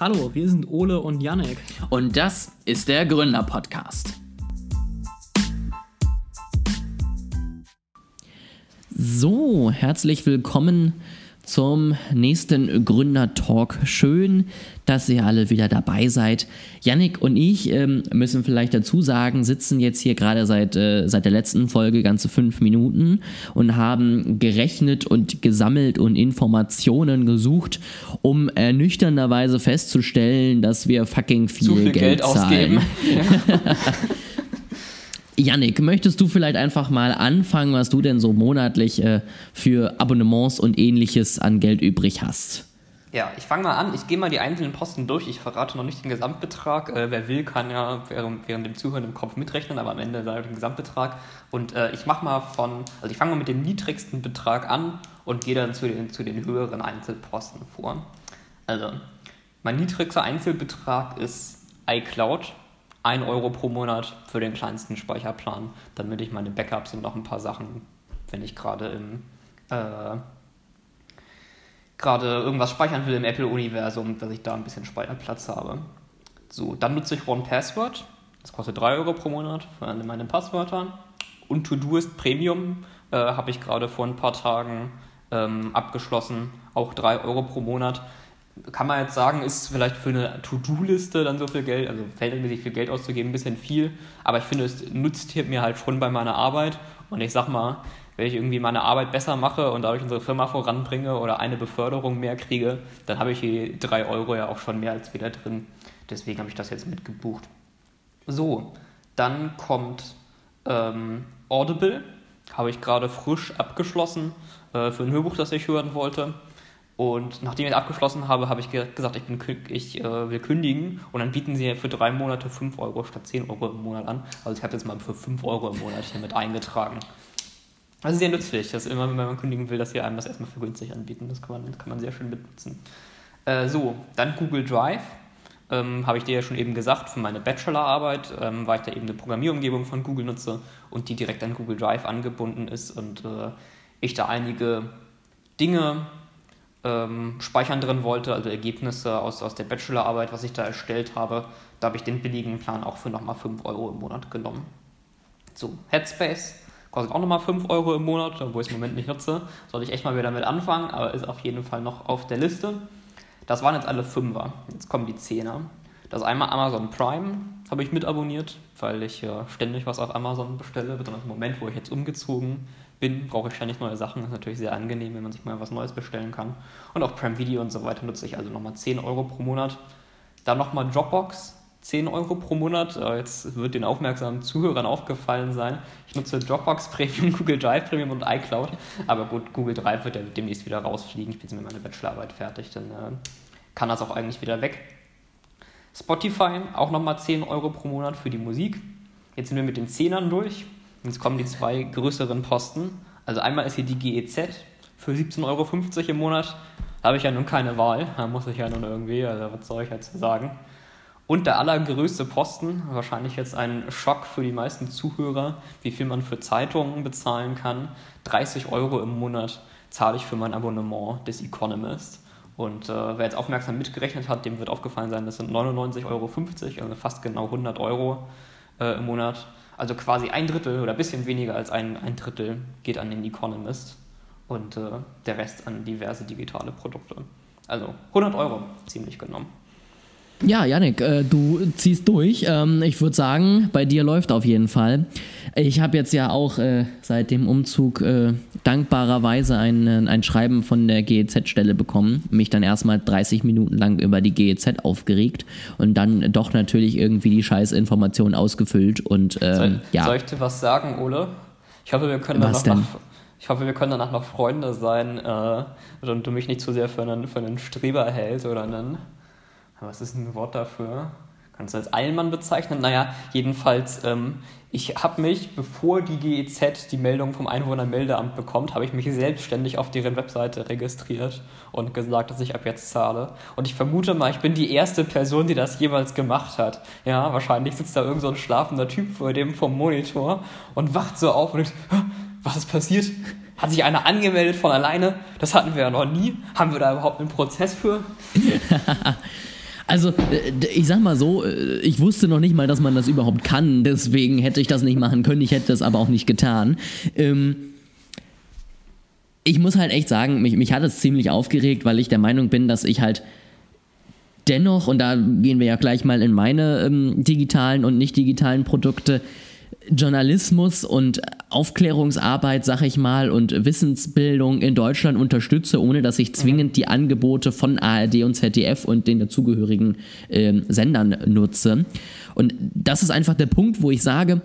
Hallo, wir sind Ole und Yannick. Und das ist der Gründer-Podcast. So, herzlich willkommen zum nächsten Gründer-Talk. Schön, dass ihr alle wieder dabei seid. Yannick und ich ähm, müssen vielleicht dazu sagen, sitzen jetzt hier gerade seit, äh, seit der letzten Folge ganze fünf Minuten und haben gerechnet und gesammelt und Informationen gesucht, um ernüchternderweise festzustellen, dass wir fucking viel, viel Geld, Geld ausgeben. Yannick, möchtest du vielleicht einfach mal anfangen, was du denn so monatlich äh, für Abonnements und ähnliches an Geld übrig hast? Ja, ich fange mal an. Ich gehe mal die einzelnen Posten durch. Ich verrate noch nicht den Gesamtbetrag. Äh, wer will, kann ja während, während, dem Zuhören im Kopf mitrechnen, aber am Ende sage ich den Gesamtbetrag. Und äh, ich mache mal von, also ich fange mal mit dem niedrigsten Betrag an und gehe dann zu den, zu den höheren Einzelposten vor. Also, mein niedrigster Einzelbetrag ist iCloud 1 Euro pro Monat für den kleinsten Speicherplan, damit ich meine Backups und noch ein paar Sachen, wenn ich gerade im äh, gerade irgendwas speichern will im Apple-Universum, dass ich da ein bisschen Speicherplatz habe. So, dann nutze ich OnePassword. Das kostet 3 Euro pro Monat für meine Passwörter. Und Todoist Premium äh, habe ich gerade vor ein paar Tagen ähm, abgeschlossen. Auch 3 Euro pro Monat kann man jetzt sagen, ist vielleicht für eine To-Do-Liste dann so viel Geld, also verhältnismäßig viel Geld auszugeben, ein bisschen viel. Aber ich finde, es nutzt mir halt schon bei meiner Arbeit. Und ich sag mal, wenn ich irgendwie meine Arbeit besser mache und dadurch unsere Firma voranbringe oder eine Beförderung mehr kriege, dann habe ich die drei Euro ja auch schon mehr als wieder drin. Deswegen habe ich das jetzt mitgebucht. So, dann kommt ähm, Audible. Habe ich gerade frisch abgeschlossen äh, für ein Hörbuch, das ich hören wollte. Und nachdem ich abgeschlossen habe, habe ich gesagt, ich, bin, ich äh, will kündigen. Und dann bieten sie für drei Monate 5 Euro statt 10 Euro im Monat an. Also ich habe jetzt mal für 5 Euro im Monat hier mit eingetragen. Ist sehr nützlich, dass immer, wenn man kündigen will, dass sie einem das erstmal für günstig anbieten. Das kann man, kann man sehr schön benutzen. Äh, so, dann Google Drive. Ähm, habe ich dir ja schon eben gesagt, für meine Bachelorarbeit, ähm, weil ich da eben eine Programmierumgebung von Google nutze und die direkt an Google Drive angebunden ist und äh, ich da einige Dinge ähm, speichern drin wollte, also Ergebnisse aus, aus der Bachelorarbeit, was ich da erstellt habe, da habe ich den billigen Plan auch für nochmal 5 Euro im Monat genommen. So, Headspace kostet auch nochmal 5 Euro im Monat, obwohl ich es im Moment nicht nutze. Soll ich echt mal wieder damit anfangen, aber ist auf jeden Fall noch auf der Liste. Das waren jetzt alle Fünfer. Jetzt kommen die Zehner. Das ist einmal Amazon Prime, habe ich mit abonniert, weil ich äh, ständig was auf Amazon bestelle, besonders im Moment, wo ich jetzt umgezogen bin bin, brauche ich ständig neue Sachen. Das ist natürlich sehr angenehm, wenn man sich mal was Neues bestellen kann. Und auch Prime Video und so weiter nutze ich also nochmal 10 Euro pro Monat. Dann nochmal Dropbox, 10 Euro pro Monat. Äh, jetzt wird den aufmerksamen Zuhörern aufgefallen sein. Ich nutze Dropbox Premium, Google Drive Premium und iCloud. Aber gut, Google Drive wird ja demnächst wieder rausfliegen. Ich bin jetzt mit meiner Bachelorarbeit fertig, dann äh, kann das auch eigentlich wieder weg. Spotify, auch nochmal 10 Euro pro Monat für die Musik. Jetzt sind wir mit den Zehnern durch. Jetzt kommen die zwei größeren Posten. Also einmal ist hier die GEZ für 17,50 Euro im Monat. Da habe ich ja nun keine Wahl. Da muss ich ja nun irgendwie, also was soll ich jetzt sagen. Und der allergrößte Posten, wahrscheinlich jetzt ein Schock für die meisten Zuhörer, wie viel man für Zeitungen bezahlen kann. 30 Euro im Monat zahle ich für mein Abonnement des Economist. Und äh, wer jetzt aufmerksam mitgerechnet hat, dem wird aufgefallen sein, das sind 99,50 Euro, also fast genau 100 Euro äh, im Monat. Also quasi ein Drittel oder ein bisschen weniger als ein, ein Drittel geht an den Economist und äh, der Rest an diverse digitale Produkte. Also 100 Euro ziemlich genommen. Ja, Janik, äh, du ziehst durch. Ähm, ich würde sagen, bei dir läuft auf jeden Fall. Ich habe jetzt ja auch äh, seit dem Umzug äh, dankbarerweise ein, ein Schreiben von der GEZ-Stelle bekommen, mich dann erstmal 30 Minuten lang über die GEZ aufgeregt und dann doch natürlich irgendwie die Scheißinformation ausgefüllt und ähm, soll, ja. Soll ich dir was sagen, Ole? Ich hoffe, wir können danach noch, ich hoffe, wir können danach noch Freunde sein äh, und du mich nicht zu sehr für einen, für einen Streber hältst oder einen was ist ein Wort dafür? Kannst du als Eilmann bezeichnen? Naja, jedenfalls, ähm, ich habe mich, bevor die GEZ die Meldung vom Einwohnermeldeamt bekommt, habe ich mich selbstständig auf deren Webseite registriert und gesagt, dass ich ab jetzt zahle. Und ich vermute mal, ich bin die erste Person, die das jemals gemacht hat. Ja, wahrscheinlich sitzt da irgend so ein schlafender Typ vor dem vom Monitor und wacht so auf und denkt, was ist passiert? Hat sich einer angemeldet von alleine? Das hatten wir ja noch nie. Haben wir da überhaupt einen Prozess für? Also, äh, ich sag mal so, äh, ich wusste noch nicht mal, dass man das überhaupt kann, deswegen hätte ich das nicht machen können, ich hätte das aber auch nicht getan. Ähm, ich muss halt echt sagen, mich, mich hat es ziemlich aufgeregt, weil ich der Meinung bin, dass ich halt dennoch, und da gehen wir ja gleich mal in meine ähm, digitalen und nicht digitalen Produkte, Journalismus und Aufklärungsarbeit, sag ich mal, und Wissensbildung in Deutschland unterstütze, ohne dass ich zwingend die Angebote von ARD und ZDF und den dazugehörigen äh, Sendern nutze. Und das ist einfach der Punkt, wo ich sage,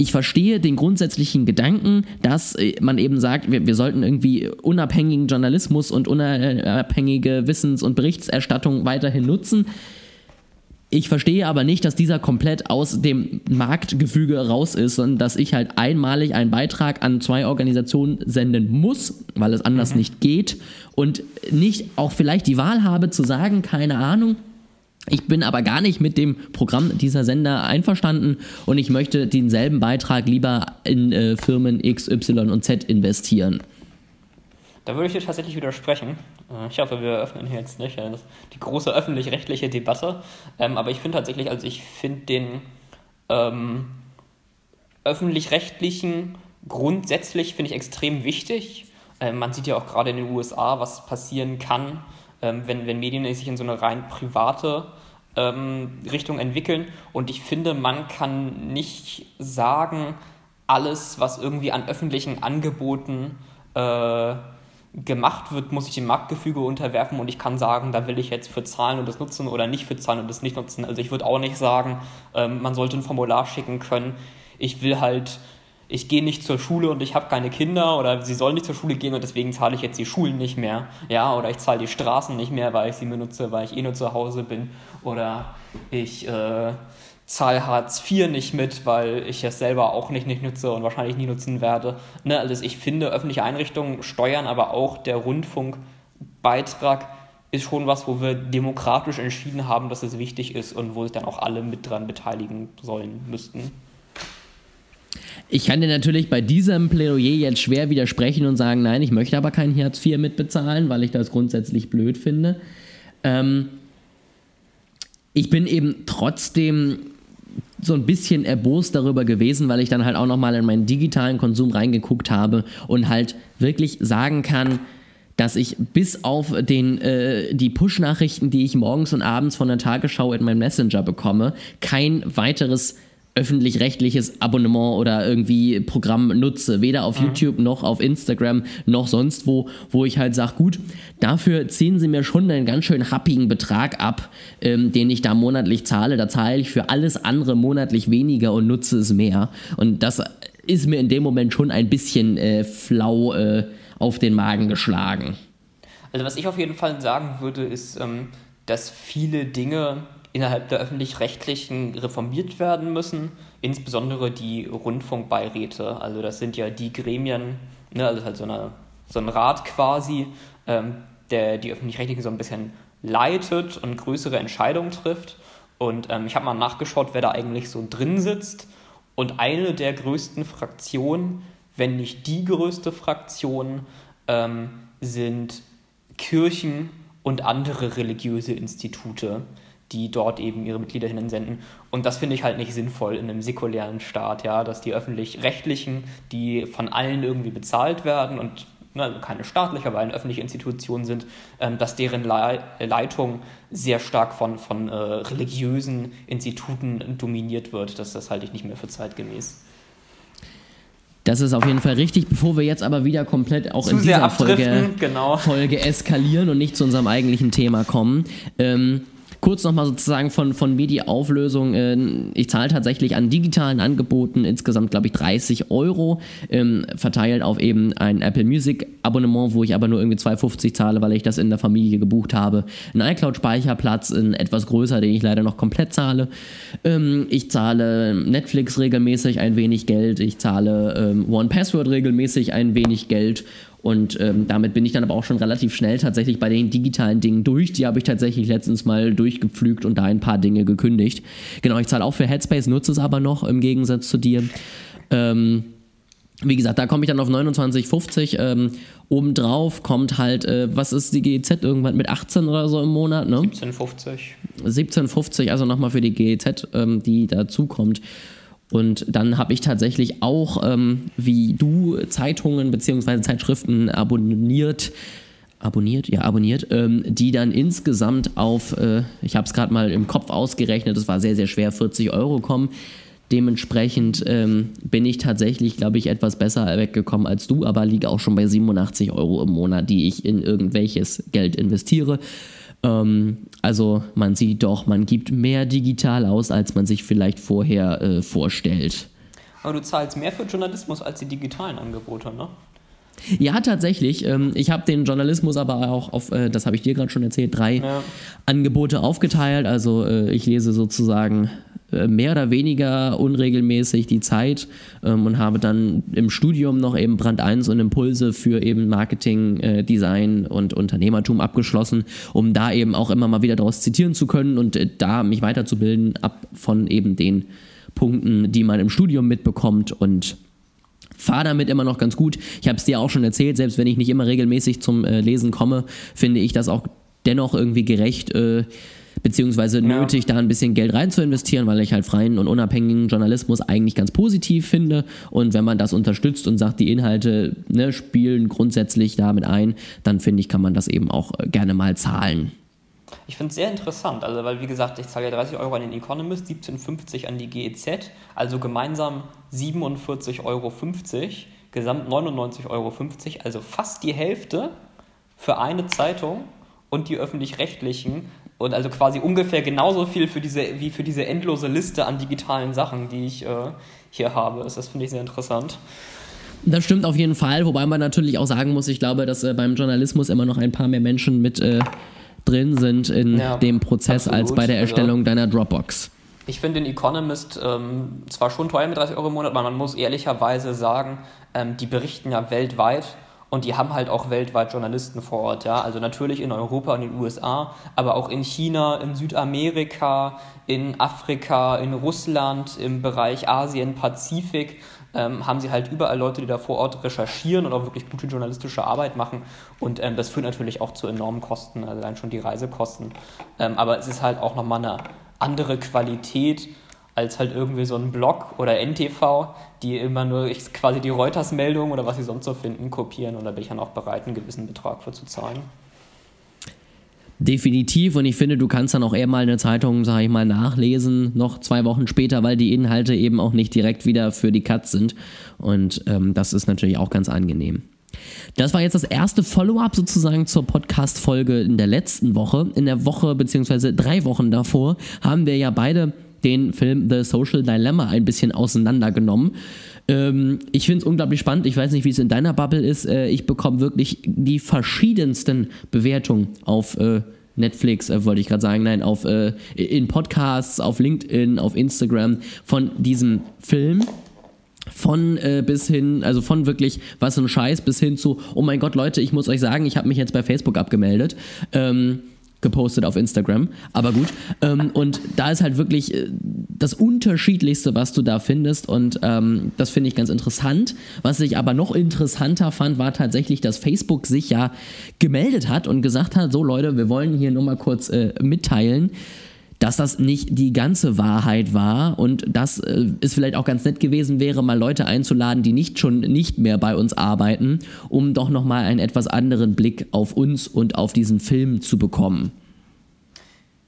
ich verstehe den grundsätzlichen Gedanken, dass äh, man eben sagt, wir, wir sollten irgendwie unabhängigen Journalismus und unabhängige Wissens- und Berichterstattung weiterhin nutzen. Ich verstehe aber nicht, dass dieser komplett aus dem Marktgefüge raus ist, sondern dass ich halt einmalig einen Beitrag an zwei Organisationen senden muss, weil es anders mhm. nicht geht und nicht auch vielleicht die Wahl habe zu sagen, keine Ahnung, ich bin aber gar nicht mit dem Programm dieser Sender einverstanden und ich möchte denselben Beitrag lieber in äh, Firmen X, Y und Z investieren. Da würde ich dir tatsächlich widersprechen. Äh, ich hoffe, wir öffnen hier jetzt nicht die große öffentlich-rechtliche Debatte. Ähm, aber ich finde tatsächlich, also ich finde den ähm, öffentlich-rechtlichen grundsätzlich finde ich extrem wichtig. Ähm, man sieht ja auch gerade in den USA, was passieren kann, ähm, wenn, wenn Medien sich in so eine rein private ähm, Richtung entwickeln. Und ich finde, man kann nicht sagen, alles, was irgendwie an öffentlichen Angeboten äh, gemacht wird, muss ich dem Marktgefüge unterwerfen und ich kann sagen, da will ich jetzt für zahlen und das nutzen oder nicht für zahlen und das nicht nutzen. Also ich würde auch nicht sagen, ähm, man sollte ein Formular schicken können. Ich will halt, ich gehe nicht zur Schule und ich habe keine Kinder oder sie sollen nicht zur Schule gehen und deswegen zahle ich jetzt die Schulen nicht mehr. Ja, oder ich zahle die Straßen nicht mehr, weil ich sie benutze, weil ich eh nur zu Hause bin. Oder ich äh, zahle Hartz IV nicht mit, weil ich es selber auch nicht, nicht nutze und wahrscheinlich nie nutzen werde. Ne, also ich finde, öffentliche Einrichtungen steuern, aber auch der Rundfunkbeitrag ist schon was, wo wir demokratisch entschieden haben, dass es wichtig ist und wo sich dann auch alle mit dran beteiligen sollen müssten. Ich kann dir natürlich bei diesem Plädoyer jetzt schwer widersprechen und sagen, nein, ich möchte aber kein Hartz IV mitbezahlen, weil ich das grundsätzlich blöd finde. Ähm, ich bin eben trotzdem so ein bisschen erbost darüber gewesen, weil ich dann halt auch nochmal in meinen digitalen Konsum reingeguckt habe und halt wirklich sagen kann, dass ich bis auf den, äh, die Push-Nachrichten, die ich morgens und abends von der Tagesschau in meinem Messenger bekomme, kein weiteres öffentlich-rechtliches Abonnement oder irgendwie Programm nutze, weder auf mhm. YouTube noch auf Instagram noch sonst wo, wo ich halt sage, gut, dafür ziehen sie mir schon einen ganz schön happigen Betrag ab, ähm, den ich da monatlich zahle. Da zahle ich für alles andere monatlich weniger und nutze es mehr. Und das ist mir in dem Moment schon ein bisschen äh, flau äh, auf den Magen geschlagen. Also was ich auf jeden Fall sagen würde, ist, ähm, dass viele Dinge innerhalb der öffentlich-rechtlichen reformiert werden müssen, insbesondere die Rundfunkbeiräte. Also das sind ja die Gremien, ne, also halt so, eine, so ein Rat quasi, ähm, der die öffentlich-rechtlichen so ein bisschen leitet und größere Entscheidungen trifft. Und ähm, ich habe mal nachgeschaut, wer da eigentlich so drin sitzt. Und eine der größten Fraktionen, wenn nicht die größte Fraktion, ähm, sind Kirchen und andere religiöse Institute die dort eben ihre Mitglieder hinsenden. Und das finde ich halt nicht sinnvoll in einem säkulären Staat, ja, dass die öffentlich-rechtlichen, die von allen irgendwie bezahlt werden und ne, also keine staatliche, aber eine öffentliche Institution sind, ähm, dass deren Le Leitung sehr stark von, von äh, religiösen Instituten dominiert wird. Das, das halte ich nicht mehr für zeitgemäß. Das ist auf jeden Fall richtig, bevor wir jetzt aber wieder komplett auch Zu in dieser Folge, genau. Folge eskalieren und nicht zu unserem eigentlichen Thema kommen. Ähm, Kurz nochmal sozusagen von, von mir die Auflösung. Äh, ich zahle tatsächlich an digitalen Angeboten insgesamt, glaube ich, 30 Euro, ähm, verteilt auf eben ein Apple Music Abonnement, wo ich aber nur irgendwie 2,50 zahle, weil ich das in der Familie gebucht habe. Ein iCloud-Speicherplatz, ein etwas größer, den ich leider noch komplett zahle. Ähm, ich zahle Netflix regelmäßig ein wenig Geld. Ich zahle ähm, One Password regelmäßig ein wenig Geld und ähm, damit bin ich dann aber auch schon relativ schnell tatsächlich bei den digitalen Dingen durch. Die habe ich tatsächlich letztens mal durchgepflügt und da ein paar Dinge gekündigt. Genau, ich zahle auch für Headspace, nutze es aber noch im Gegensatz zu dir. Ähm, wie gesagt, da komme ich dann auf 29,50. Ähm, obendrauf kommt halt, äh, was ist die GEZ irgendwann mit 18 oder so im Monat, ne? 17,50. 17,50, also nochmal für die GEZ, ähm, die dazukommt. Und dann habe ich tatsächlich auch, ähm, wie du, Zeitungen bzw. Zeitschriften abonniert. Abonniert, ja, abonniert, ähm, die dann insgesamt auf, äh, ich habe es gerade mal im Kopf ausgerechnet, es war sehr, sehr schwer, 40 Euro kommen. Dementsprechend ähm, bin ich tatsächlich, glaube ich, etwas besser weggekommen als du, aber liege auch schon bei 87 Euro im Monat, die ich in irgendwelches Geld investiere. Ähm, also man sieht doch, man gibt mehr digital aus, als man sich vielleicht vorher äh, vorstellt. Aber du zahlst mehr für Journalismus als die digitalen Angebote, ne? Ja, tatsächlich. Ähm, ich habe den Journalismus aber auch auf, äh, das habe ich dir gerade schon erzählt, drei ja. Angebote aufgeteilt. Also äh, ich lese sozusagen äh, mehr oder weniger unregelmäßig die Zeit ähm, und habe dann im Studium noch eben Brand 1 und Impulse für eben Marketing, Design und Unternehmertum abgeschlossen, um da eben auch immer mal wieder daraus zitieren zu können und da mich weiterzubilden ab von eben den Punkten, die man im Studium mitbekommt und fahre damit immer noch ganz gut. Ich habe es dir auch schon erzählt, selbst wenn ich nicht immer regelmäßig zum äh, Lesen komme, finde ich das auch dennoch irgendwie gerecht, äh, beziehungsweise nötig, ja. da ein bisschen Geld rein zu investieren, weil ich halt freien und unabhängigen Journalismus eigentlich ganz positiv finde. Und wenn man das unterstützt und sagt, die Inhalte ne, spielen grundsätzlich damit ein, dann finde ich, kann man das eben auch äh, gerne mal zahlen. Ich finde es sehr interessant, also weil wie gesagt, ich zahle ja 30 Euro an den Economist, 17,50 an die GEZ, also gemeinsam 47,50 Euro, gesamt 99,50 Euro, also fast die Hälfte für eine Zeitung und die öffentlich-rechtlichen und also quasi ungefähr genauso viel für diese, wie für diese endlose Liste an digitalen Sachen, die ich äh, hier habe. Das finde ich sehr interessant. Das stimmt auf jeden Fall, wobei man natürlich auch sagen muss, ich glaube, dass äh, beim Journalismus immer noch ein paar mehr Menschen mit äh, drin sind in ja, dem Prozess absolut. als bei der Erstellung also, deiner Dropbox. Ich finde den Economist ähm, zwar schon teuer mit 30 Euro im Monat, aber man muss ehrlicherweise sagen, ähm, die berichten ja weltweit und die haben halt auch weltweit Journalisten vor Ort, ja. Also natürlich in Europa und in den USA, aber auch in China, in Südamerika, in Afrika, in Russland, im Bereich Asien, Pazifik. Ähm, haben sie halt überall Leute, die da vor Ort recherchieren und auch wirklich gute journalistische Arbeit machen. Und ähm, das führt natürlich auch zu enormen Kosten, also allein schon die Reisekosten. Ähm, aber es ist halt auch nochmal eine andere Qualität als halt irgendwie so ein Blog oder NTV, die immer nur quasi die Reuters-Meldung oder was sie sonst so finden, kopieren. Und da bin ich dann auch bereit, einen gewissen Betrag für zu zahlen. Definitiv und ich finde, du kannst dann auch eher mal eine Zeitung, sage ich mal, nachlesen, noch zwei Wochen später, weil die Inhalte eben auch nicht direkt wieder für die Cuts sind. Und ähm, das ist natürlich auch ganz angenehm. Das war jetzt das erste Follow-up sozusagen zur Podcast-Folge in der letzten Woche. In der Woche beziehungsweise drei Wochen davor haben wir ja beide den Film The Social Dilemma ein bisschen auseinandergenommen. Ähm, ich finde es unglaublich spannend. Ich weiß nicht, wie es in deiner Bubble ist. Äh, ich bekomme wirklich die verschiedensten Bewertungen auf äh, Netflix, äh, wollte ich gerade sagen, nein, auf, äh, in Podcasts, auf LinkedIn, auf Instagram von diesem Film von äh, bis hin, also von wirklich was ein Scheiß bis hin zu, oh mein Gott, Leute, ich muss euch sagen, ich habe mich jetzt bei Facebook abgemeldet. Ähm, gepostet auf Instagram, aber gut. Ähm, und da ist halt wirklich äh, das Unterschiedlichste, was du da findest und ähm, das finde ich ganz interessant. Was ich aber noch interessanter fand, war tatsächlich, dass Facebook sich ja gemeldet hat und gesagt hat, so Leute, wir wollen hier nur mal kurz äh, mitteilen, dass das nicht die ganze Wahrheit war und dass äh, es vielleicht auch ganz nett gewesen wäre, mal Leute einzuladen, die nicht schon nicht mehr bei uns arbeiten, um doch nochmal einen etwas anderen Blick auf uns und auf diesen Film zu bekommen.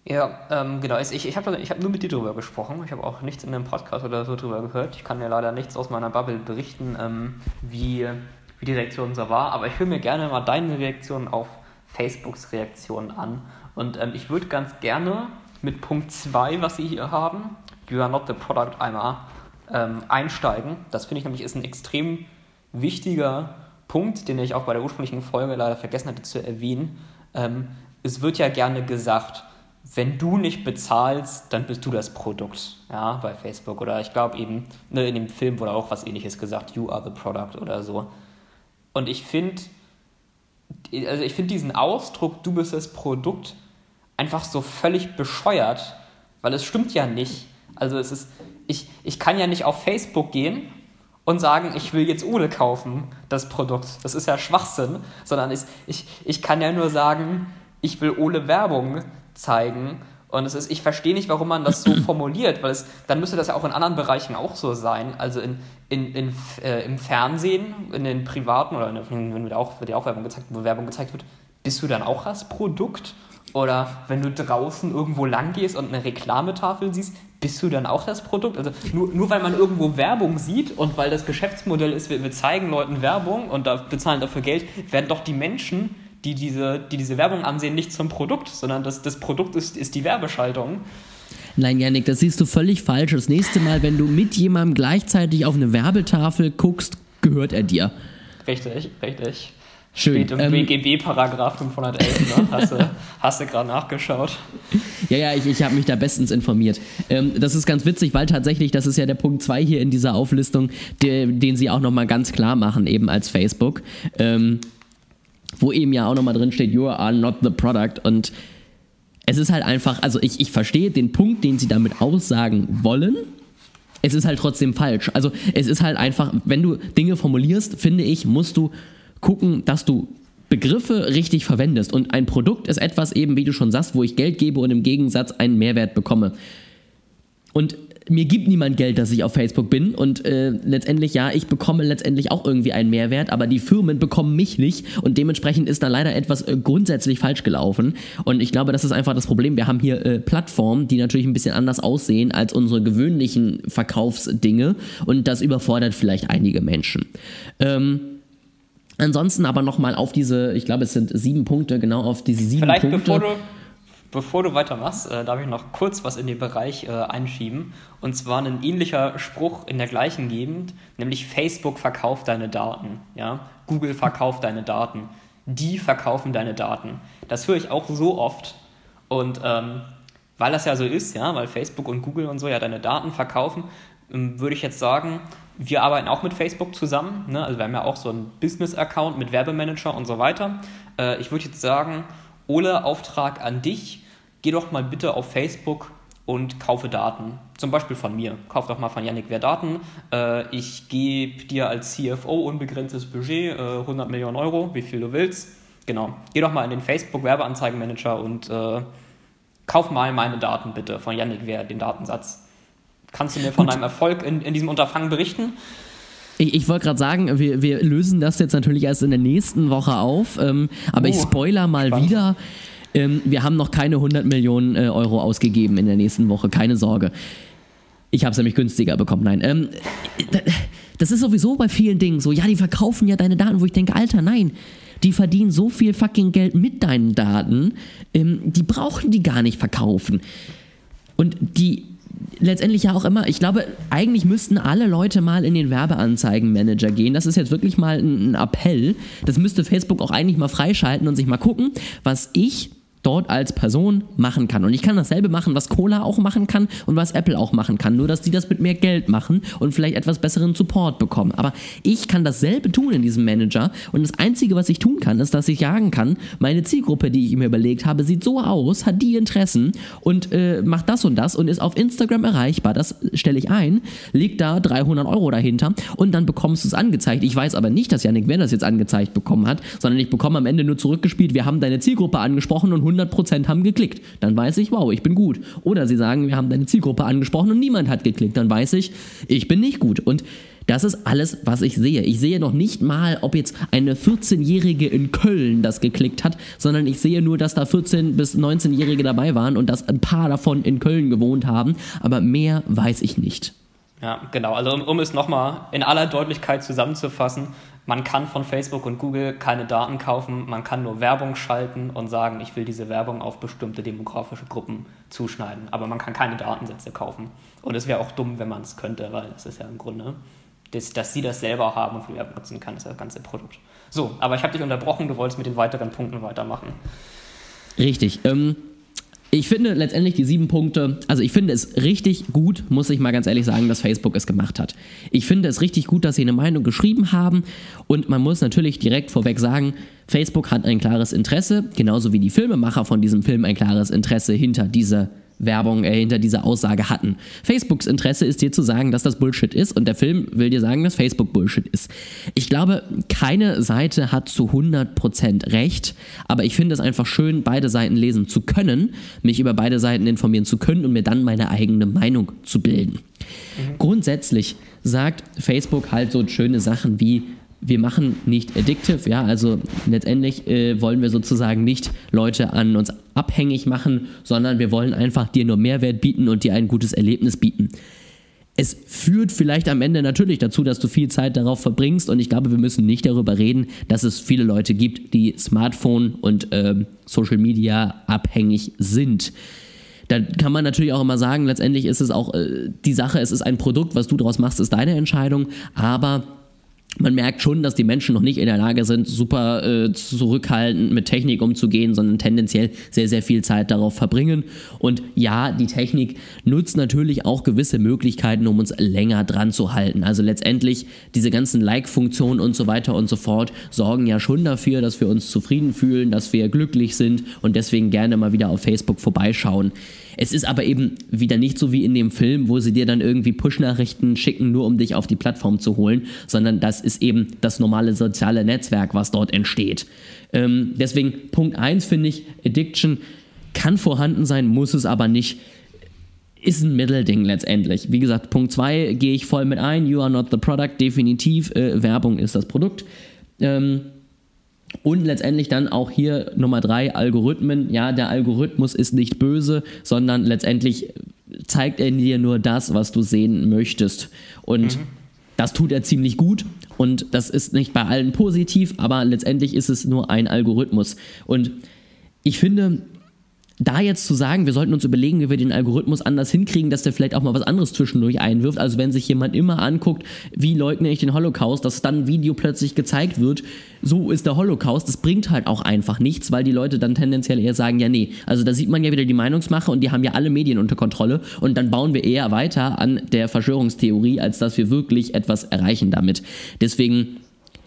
Ja, ähm, genau. Ich, ich habe ich hab nur mit dir darüber gesprochen. Ich habe auch nichts in einem Podcast oder so darüber gehört. Ich kann ja leider nichts aus meiner Bubble berichten, ähm, wie, wie die Reaktion so war. Aber ich höre mir gerne mal deine Reaktion auf Facebooks Reaktion an. Und ähm, ich würde ganz gerne mit Punkt 2, was Sie hier haben, You are not the product I'm a, ähm, einsteigen. Das finde ich nämlich ist ein extrem wichtiger Punkt, den ich auch bei der ursprünglichen Folge leider vergessen hatte zu erwähnen. Ähm, es wird ja gerne gesagt, wenn du nicht bezahlst, dann bist du das Produkt, ja, bei Facebook. Oder ich glaube eben, ne, in dem Film wurde auch was ähnliches gesagt, you are the product oder so. Und ich finde, also ich finde diesen Ausdruck, du bist das Produkt, einfach so völlig bescheuert, weil es stimmt ja nicht. Also es ist, ich, ich kann ja nicht auf Facebook gehen und sagen, ich will jetzt Ole kaufen, das Produkt. Das ist ja Schwachsinn, sondern ich, ich, ich kann ja nur sagen, ich will Ole Werbung zeigen. Und es ist, ich verstehe nicht, warum man das so formuliert, weil es, dann müsste das ja auch in anderen Bereichen auch so sein. Also in, in, in, äh, im Fernsehen, in den privaten oder in, wenn wird auch, wird ja auch Werbung gezeigt, wo Werbung gezeigt wird, bist du dann auch das Produkt? Oder wenn du draußen irgendwo lang gehst und eine Reklametafel siehst, bist du dann auch das Produkt? Also nur, nur weil man irgendwo Werbung sieht und weil das Geschäftsmodell ist, wir, wir zeigen Leuten Werbung und da bezahlen dafür Geld, werden doch die Menschen, die diese, die diese Werbung ansehen, nicht zum Produkt, sondern das, das Produkt ist, ist die Werbeschaltung. Nein, Janik, das siehst du völlig falsch. Das nächste Mal, wenn du mit jemandem gleichzeitig auf eine Werbetafel guckst, gehört er dir. Richtig, richtig. Schön. Steht im Ähm, BGB-Paragraph 511, ne? Hast du, hast du gerade nachgeschaut? Ja, ja, ich, ich habe mich da bestens informiert. Ähm, das ist ganz witzig, weil tatsächlich, das ist ja der Punkt 2 hier in dieser Auflistung, der, den sie auch nochmal ganz klar machen, eben als Facebook. Ähm, wo eben ja auch nochmal drin steht, you are not the product. Und es ist halt einfach, also ich, ich verstehe den Punkt, den sie damit aussagen wollen. Es ist halt trotzdem falsch. Also es ist halt einfach, wenn du Dinge formulierst, finde ich, musst du gucken, dass du Begriffe richtig verwendest. Und ein Produkt ist etwas eben, wie du schon sagst, wo ich Geld gebe und im Gegensatz einen Mehrwert bekomme. Und mir gibt niemand Geld, dass ich auf Facebook bin. Und äh, letztendlich, ja, ich bekomme letztendlich auch irgendwie einen Mehrwert, aber die Firmen bekommen mich nicht. Und dementsprechend ist da leider etwas äh, grundsätzlich falsch gelaufen. Und ich glaube, das ist einfach das Problem. Wir haben hier äh, Plattformen, die natürlich ein bisschen anders aussehen als unsere gewöhnlichen Verkaufsdinge. Und das überfordert vielleicht einige Menschen. Ähm, ansonsten aber nochmal auf diese, ich glaube, es sind sieben Punkte, genau auf diese sieben Vielleicht Punkte. bevor du, bevor du weitermachst, äh, darf ich noch kurz was in den Bereich äh, einschieben. Und zwar ein ähnlicher Spruch in der gleichen Gegend, nämlich Facebook verkauft deine Daten. Ja? Google verkauft deine Daten. Die verkaufen deine Daten. Das höre ich auch so oft. Und ähm, weil das ja so ist, ja, weil Facebook und Google und so ja deine Daten verkaufen, würde ich jetzt sagen, wir arbeiten auch mit Facebook zusammen. Ne? Also wir haben ja auch so einen Business-Account mit Werbemanager und so weiter. Äh, ich würde jetzt sagen, Ole, Auftrag an dich, geh doch mal bitte auf Facebook und kaufe Daten. Zum Beispiel von mir. Kauf doch mal von Yannick Wer Daten. Äh, ich gebe dir als CFO unbegrenztes Budget, äh, 100 Millionen Euro, wie viel du willst. Genau. Geh doch mal in den Facebook-Werbeanzeigenmanager und äh, kauf mal meine Daten bitte von Yannick Wer, den Datensatz. Kannst du mir von Gut. deinem Erfolg in, in diesem Unterfangen berichten? Ich, ich wollte gerade sagen, wir, wir lösen das jetzt natürlich erst in der nächsten Woche auf, ähm, aber ich Uh, spoiler mal spannend. wieder. Ähm, wir haben noch keine 100 Millionen äh, Euro ausgegeben in der nächsten Woche, keine Sorge. Ich habe es nämlich günstiger bekommen, nein. Ähm, das ist sowieso bei vielen Dingen so, ja, die verkaufen ja deine Daten, wo ich denke, Alter, nein, die verdienen so viel fucking Geld mit deinen Daten, ähm, die brauchen die gar nicht verkaufen. Und die letztendlich ja auch immer, ich glaube, eigentlich müssten alle Leute mal in den Werbeanzeigenmanager gehen. Das ist jetzt wirklich mal ein, Appell. Das müsste Facebook auch eigentlich mal freischalten und sich mal gucken, was ich dort als Person machen kann. Und ich kann dasselbe machen, was Cola auch machen kann und was Apple auch machen kann. Nur, dass die das mit mehr Geld machen und vielleicht etwas besseren Support bekommen. Aber ich kann dasselbe tun in diesem Manager. Und das Einzige, was ich tun kann, ist, dass ich sagen kann, meine Zielgruppe, die ich mir überlegt habe, sieht so aus, hat die Interessen und äh, macht das und das und ist auf Instagram erreichbar. Das stelle ich ein, leg da 300 Euro dahinter und dann bekommst du es angezeigt. Ich weiß aber nicht, dass Janik wer das jetzt angezeigt bekommen hat, sondern ich bekomme am Ende nur zurückgespielt, wir haben deine Zielgruppe angesprochen und 100% haben geklickt. Dann weiß ich, wow, ich bin gut. Oder sie sagen, wir haben deine Zielgruppe angesprochen und niemand hat geklickt. Dann weiß ich, ich bin nicht gut. Und das ist alles, was ich sehe. Ich sehe noch nicht mal, ob jetzt eine 14-Jährige in Köln das geklickt hat, sondern ich sehe nur, dass da 14- bis 19-Jährige dabei waren und dass ein paar davon in Köln gewohnt haben. Aber mehr weiß ich nicht. Ja, genau. Also um, um es nochmal in aller Deutlichkeit zusammenzufassen, man kann von Facebook und Google keine Daten kaufen, man kann nur Werbung schalten und sagen, ich will diese Werbung auf bestimmte demografische Gruppen zuschneiden. Aber man kann keine Datensätze kaufen. Und es wäre auch dumm, wenn man es könnte, weil das ist ja im Grunde, dass, dass sie das selber haben und für die Werbung nutzen kann, ist das ganze Produkt. So, aber ich habe dich unterbrochen, du wolltest mit den weiteren Punkten weitermachen. Richtig. Ähm, ich finde letztendlich die sieben Punkte, also ich finde es richtig gut, muss ich mal ganz ehrlich sagen, dass Facebook es gemacht hat. Ich finde es richtig gut, dass sie eine Meinung geschrieben haben und man muss natürlich direkt vorweg sagen, Facebook hat ein klares Interesse, genauso wie die Filmemacher von diesem Film ein klares Interesse hinter dieser Werbung äh, hinter dieser Aussage hatten. Facebooks Interesse ist dir zu sagen, dass das Bullshit ist und der Film will dir sagen, dass Facebook Bullshit ist. Ich glaube, keine Seite hat zu 100% recht, aber ich finde es einfach schön, beide Seiten lesen zu können, mich über beide Seiten informieren zu können und mir dann meine eigene Meinung zu bilden. Mhm. Grundsätzlich sagt Facebook halt so schöne Sachen wie wir machen nicht addictive, ja, also letztendlich äh, wollen wir sozusagen nicht Leute an uns abhängig machen, sondern wir wollen einfach dir nur Mehrwert bieten und dir ein gutes Erlebnis bieten. Es führt vielleicht am Ende natürlich dazu, dass du viel Zeit darauf verbringst und ich glaube, wir müssen nicht darüber reden, dass es viele Leute gibt, die Smartphone und äh, Social Media abhängig sind. Da kann man natürlich auch immer sagen, letztendlich ist es auch äh, die Sache, es ist ein Produkt, was du daraus machst, ist deine Entscheidung, aber man merkt schon, dass die Menschen noch nicht in der Lage sind, super äh, zurückhaltend mit Technik umzugehen, sondern tendenziell sehr, sehr viel Zeit darauf verbringen. Und ja, die Technik nutzt natürlich auch gewisse Möglichkeiten, um uns länger dran zu halten. Also letztendlich diese ganzen Like-Funktionen und so weiter und so fort sorgen ja schon dafür, dass wir uns zufrieden fühlen, dass wir glücklich sind und deswegen gerne mal wieder auf Facebook vorbeischauen. Es ist aber eben wieder nicht so wie in dem Film, wo sie dir dann irgendwie Push-Nachrichten schicken, nur um dich auf die Plattform zu holen, sondern das ist eben das normale soziale Netzwerk, was dort entsteht. Ähm, deswegen Punkt 1 finde ich, Addiction kann vorhanden sein, muss es aber nicht ist ein Mittelding letztendlich. Wie gesagt, Punkt 2 gehe ich voll mit ein. You are not the product, definitiv. Äh, Werbung ist das Produkt. Ähm, und letztendlich dann auch hier Nummer drei, Algorithmen. Ja, der Algorithmus ist nicht böse, sondern letztendlich zeigt er dir nur das, was du sehen möchtest. Und mhm. das tut er ziemlich gut. Und das ist nicht bei allen positiv, aber letztendlich ist es nur ein Algorithmus. Und ich finde, da jetzt zu sagen, wir sollten uns überlegen, wie wir den Algorithmus anders hinkriegen, dass der vielleicht auch mal was anderes zwischendurch einwirft. Also wenn sich jemand immer anguckt, wie leugne ich den Holocaust, dass dann ein Video plötzlich gezeigt wird, so ist der Holocaust, das bringt halt auch einfach nichts, weil die Leute dann tendenziell eher sagen, ja nee, also da sieht man ja wieder die Meinungsmache und die haben ja alle Medien unter Kontrolle und dann bauen wir eher weiter an der Verschwörungstheorie, als dass wir wirklich etwas erreichen damit. Deswegen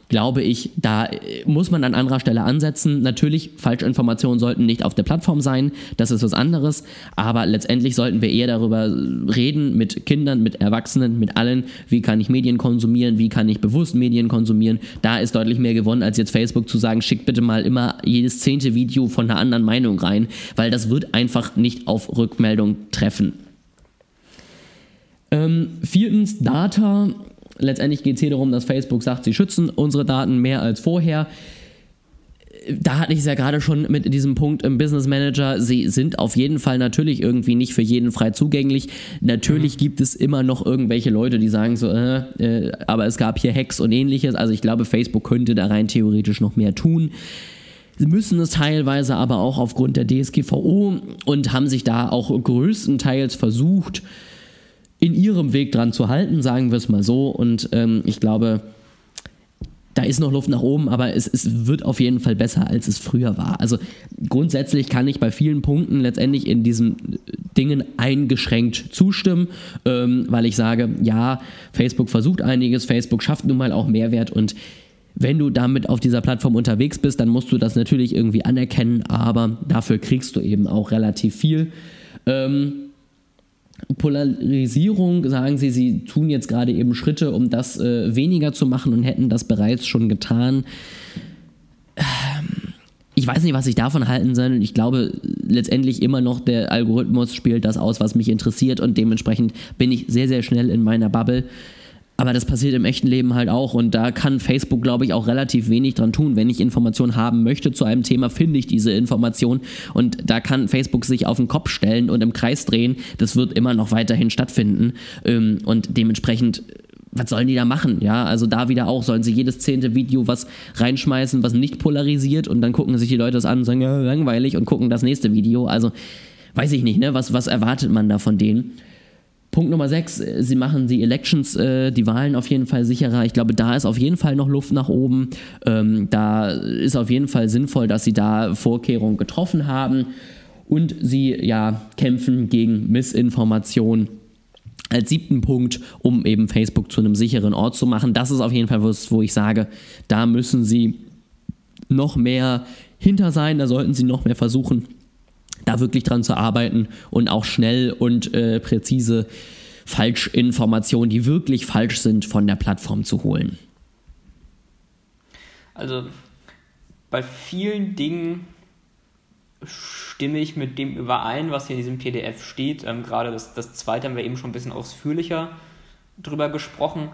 glaube ich, da äh, muss man an anderer Stelle ansetzen. Natürlich, Falschinformationen sollten nicht auf der Plattform sein, das ist was anderes, aber letztendlich sollten wir eher darüber reden mit Kindern, mit Erwachsenen, mit allen, wie kann ich Medien konsumieren, wie kann ich bewusst Medien konsumieren. Da ist deutlich mehr gewonnen, als jetzt Facebook zu sagen, schickt bitte mal immer jedes zehnte Video von einer anderen Meinung rein, weil das wird einfach nicht auf Rückmeldung treffen. Ähm, viertens, Data Letztendlich geht es hier darum, dass Facebook sagt, sie schützen unsere Daten mehr als vorher. Da hatte ich es ja gerade schon mit diesem Punkt im Business Manager. Sie sind auf jeden Fall natürlich irgendwie nicht für jeden frei zugänglich. Natürlich mhm. gibt es immer noch irgendwelche Leute, die sagen so, äh, äh, aber es gab hier Hacks und ähnliches. Also ich glaube, Facebook könnte da rein theoretisch noch mehr tun. Sie müssen es teilweise aber auch aufgrund der DSGVO und haben sich da auch größtenteils versucht, in ihrem Weg dran zu halten, sagen wir es mal so. Und ähm, ich glaube, da ist noch Luft nach oben, aber es, es wird auf jeden Fall besser, als es früher war. Also grundsätzlich kann ich bei vielen Punkten letztendlich in diesen Dingen eingeschränkt zustimmen, ähm, weil ich sage, ja, Facebook versucht einiges, Facebook schafft nun mal auch Mehrwert und wenn du damit auf dieser Plattform unterwegs bist, dann musst du das natürlich irgendwie anerkennen, aber dafür kriegst du eben auch relativ viel. Ähm, Polarisierung, sagen Sie, Sie tun jetzt gerade eben Schritte, um das äh, weniger zu machen und hätten das bereits schon getan. Ähm, ich weiß nicht, was ich davon halten soll. Ich glaube letztendlich immer noch, der Algorithmus spielt das aus, was mich interessiert und dementsprechend bin ich sehr, sehr schnell in meiner Bubble. Aber das passiert im echten Leben halt auch und da kann Facebook, glaube ich, auch relativ wenig dran tun. Wenn ich Informationen haben möchte zu einem Thema, finde ich diese Information und da kann Facebook sich auf den Kopf stellen und im Kreis drehen. Das wird immer noch weiterhin stattfinden ähm, und dementsprechend was sollen die da machen? Ja, also da wieder auch, sollen sie jedes zehnte Video was reinschmeißen, was nicht polarisiert und dann gucken sich die Leute das an und sagen, ja, langweilig und gucken das nächste Video. Also weiß ich nicht, ne? Was, was erwartet man da von denen? Punkt Nummer 6, äh, sie machen die Elections, äh, die Wahlen auf jeden Fall sicherer. Ich glaube, da ist auf jeden Fall noch Luft nach oben. Ähm, da ist auf jeden Fall sinnvoll, dass sie da Vorkehrungen getroffen haben. Und sie ja kämpfen gegen Missinformation als siebten Punkt, um eben Facebook zu einem sicheren Ort zu machen. Das ist auf jeden Fall was, wo ich sage, da müssen sie noch mehr hinter sein, da sollten sie noch mehr versuchen, da wirklich dran zu arbeiten und auch schnell und äh, präzise Falschinformationen, die wirklich falsch sind, von der Plattform zu holen. Also bei vielen Dingen stimme ich mit dem überein, was hier in diesem PDF steht. Ähm, gerade das, das zweite haben wir eben schon ein bisschen ausführlicher drüber gesprochen.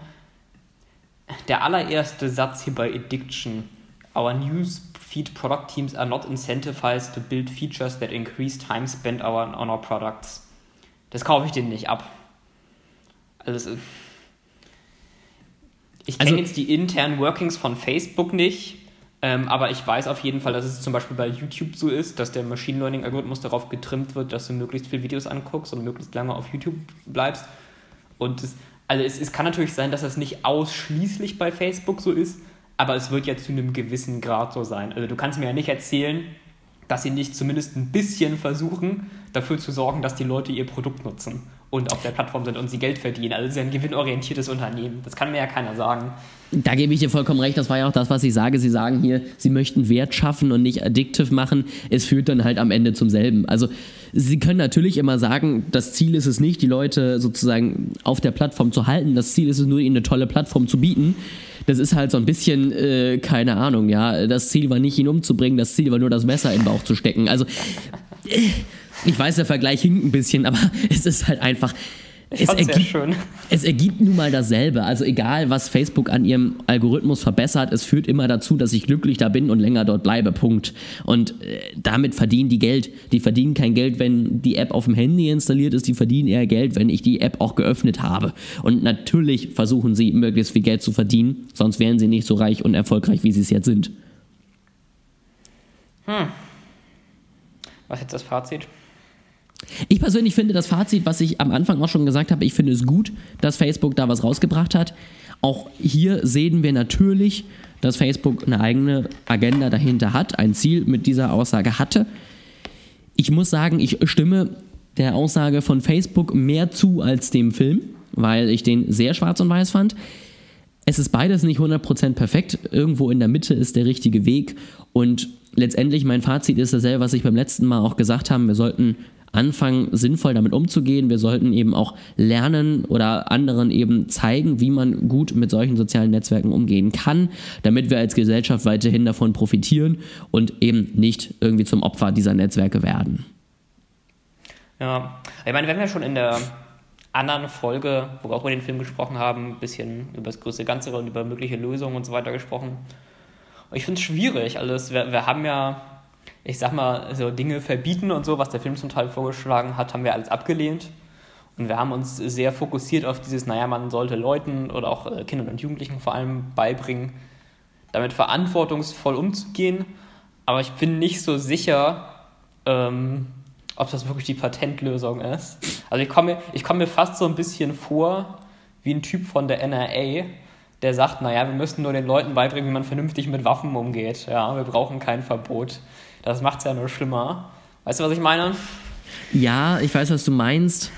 Der allererste Satz hier bei Addiction. Our newsfeed product teams are not incentivized to build features that increase time spent on our products. Das kaufe ich denen nicht ab. Also, ich kenne also, jetzt die internen Workings von Facebook nicht, ähm, aber ich weiß auf jeden Fall, dass es zum Beispiel bei YouTube so ist, dass der Machine Learning Algorithmus darauf getrimmt wird, dass du möglichst viele Videos anguckst und möglichst lange auf YouTube bleibst. Und es, also es, es kann natürlich sein, dass das nicht ausschließlich bei Facebook so ist, aber es wird ja zu einem gewissen Grad so sein. Also du kannst mir ja nicht erzählen, dass sie nicht zumindest ein bisschen versuchen, dafür zu sorgen, dass die Leute ihr Produkt nutzen und auf der Plattform sind und sie Geld verdienen. Also es ist ja ein gewinnorientiertes Unternehmen. Das kann mir ja keiner sagen. Da gebe ich dir vollkommen recht. Das war ja auch das, was ich sage. Sie sagen hier, sie möchten Wert schaffen und nicht addictive machen. Es führt dann halt am Ende zum selben. Also sie können natürlich immer sagen, das Ziel ist es nicht, die Leute sozusagen auf der Plattform zu halten. Das Ziel ist es nur, ihnen eine tolle Plattform zu bieten. Das ist halt so ein bisschen, äh, keine Ahnung, ja. Das Ziel war nicht, ihn umzubringen. Das Ziel war nur, das Messer in den Bauch zu stecken. Also... Äh, ich weiß, der Vergleich hinkt ein bisschen, aber es ist halt einfach. Es ergibt, es ergibt nun mal dasselbe. Also egal, was Facebook an ihrem Algorithmus verbessert, es führt immer dazu, dass ich glücklich da bin und länger dort bleibe. Punkt. Und äh, damit verdienen die Geld. Die verdienen kein Geld, wenn die App auf dem Handy installiert ist. Die verdienen eher Geld, wenn ich die App auch geöffnet habe. Und natürlich versuchen sie, möglichst viel Geld zu verdienen. Sonst wären sie nicht so reich und erfolgreich, wie sie es jetzt sind. Hm. Was ist jetzt das Fazit? Ich persönlich finde das Fazit, was ich am Anfang auch schon gesagt habe, ich finde es gut, dass Facebook da was rausgebracht hat. Auch hier sehen wir natürlich, dass Facebook eine eigene Agenda dahinter hat, ein Ziel mit dieser Aussage hatte. Ich muss sagen, ich stimme der Aussage von Facebook mehr zu als dem Film, weil ich den sehr schwarz und weiß fand. Es ist beides nicht 100% perfekt. Irgendwo in der Mitte ist der richtige Weg. Und letztendlich mein Fazit ist dasselbe, was ich beim letzten Mal auch gesagt habe. Wir sollten anfangen, sinnvoll damit umzugehen. Wir sollten eben auch lernen oder anderen eben zeigen, wie man gut mit solchen sozialen Netzwerken umgehen kann, damit wir als Gesellschaft weiterhin davon profitieren und eben nicht irgendwie zum Opfer dieser Netzwerke werden. Ja, ich meine, wenn wir schon in der anderen Folge, wo wir auch über den Film gesprochen haben, ein bisschen über das größte Ganze und über mögliche Lösungen und so weiter gesprochen. Ich finde es schwierig. Also wir, wir haben ja ich sag mal, so Dinge verbieten und so, was der Film zum Teil vorgeschlagen hat, haben wir alles abgelehnt. Und wir haben uns sehr fokussiert auf dieses, naja, man sollte Leuten oder auch äh, Kindern und Jugendlichen vor allem beibringen, damit verantwortungsvoll umzugehen. Aber ich bin nicht so sicher, ähm, ob das wirklich die Patentlösung ist. Also ich komme ich komm mir fast so ein bisschen vor wie ein Typ von der NRA, der sagt, naja, wir müssen nur den Leuten beibringen, wie man vernünftig mit Waffen umgeht. Ja, wir brauchen kein Verbot. Das macht es ja nur schlimmer. Weißt du, was ich meine? Ja, ich weiß, was du meinst.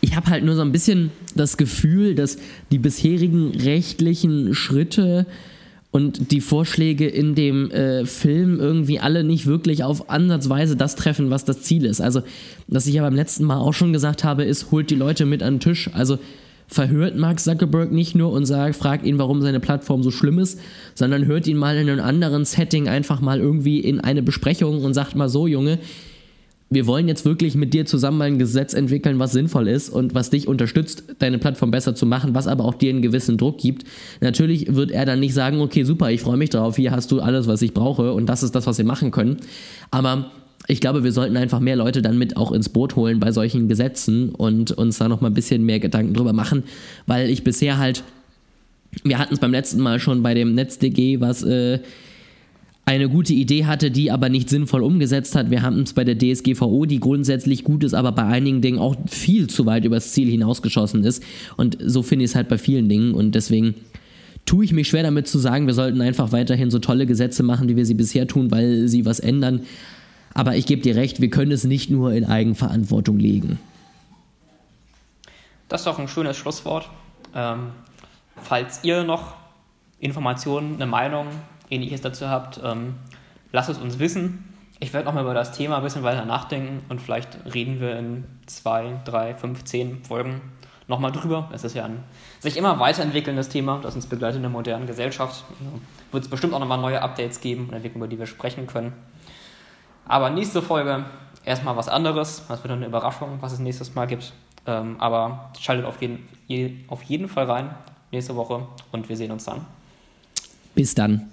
Ich habe halt nur so ein bisschen das Gefühl, dass die bisherigen rechtlichen Schritte und die Vorschläge in dem äh, Film irgendwie alle nicht wirklich auf ansatzweise das treffen, was das Ziel ist. Also, was ich ja beim letzten Mal auch schon gesagt habe, ist, holt die Leute mit an den Tisch. Also, verhört Mark Zuckerberg nicht nur und sagt, fragt ihn, warum seine Plattform so schlimm ist, sondern hört ihn mal in einem anderen Setting einfach mal irgendwie in eine Besprechung und sagt mal so, Junge, wir wollen jetzt wirklich mit dir zusammen mal ein Gesetz entwickeln, was sinnvoll ist und was dich unterstützt, deine Plattform besser zu machen, was aber auch dir einen gewissen Druck gibt. Natürlich wird er dann nicht sagen, okay, super, ich freue mich drauf, hier hast du alles, was ich brauche und das ist das, was wir machen können. Aber ich glaube, wir sollten einfach mehr Leute dann mit auch ins Boot holen bei solchen Gesetzen und uns da noch mal ein bisschen mehr Gedanken drüber machen, weil ich bisher halt, wir hatten es beim letzten Mal schon bei dem NetzDG, was äh, eine gute Idee hatte, die aber nicht sinnvoll umgesetzt hat. Wir haben es bei der DSGVO, die grundsätzlich gut ist, aber bei einigen Dingen auch viel zu weit übers Ziel hinausgeschossen ist. Und so finde ich es halt bei vielen Dingen und deswegen tue ich mich schwer damit zu sagen, wir sollten einfach weiterhin so tolle Gesetze machen, wie wir sie bisher tun, weil sie was ändern. Aber ich gebe dir recht, wir können es nicht nur in Eigenverantwortung legen. Das ist doch ein schönes Schlusswort. Ähm, falls ihr noch Informationen, eine Meinung, ähnliches dazu habt, ähm, lasst es uns wissen. ich werde nochmal über das Thema ein bisschen weiter nachdenken und vielleicht reden wir in zwei, drei, fünf, zehn Folgen nochmal drüber. Es ist ja ein sich immer weiterentwickelndes Thema, das uns begleitet in der modernen Gesellschaft. Also wird es bestimmt auch nochmal neue Updates geben und Entwicklungen, über die wir sprechen können. Aber nächste Folge erstmal was anderes. Das wird eine Überraschung, was es nächstes Mal gibt. Ähm, aber schaltet auf jeden, auf jeden Fall rein nächste Woche und wir sehen uns dann. Bis dann.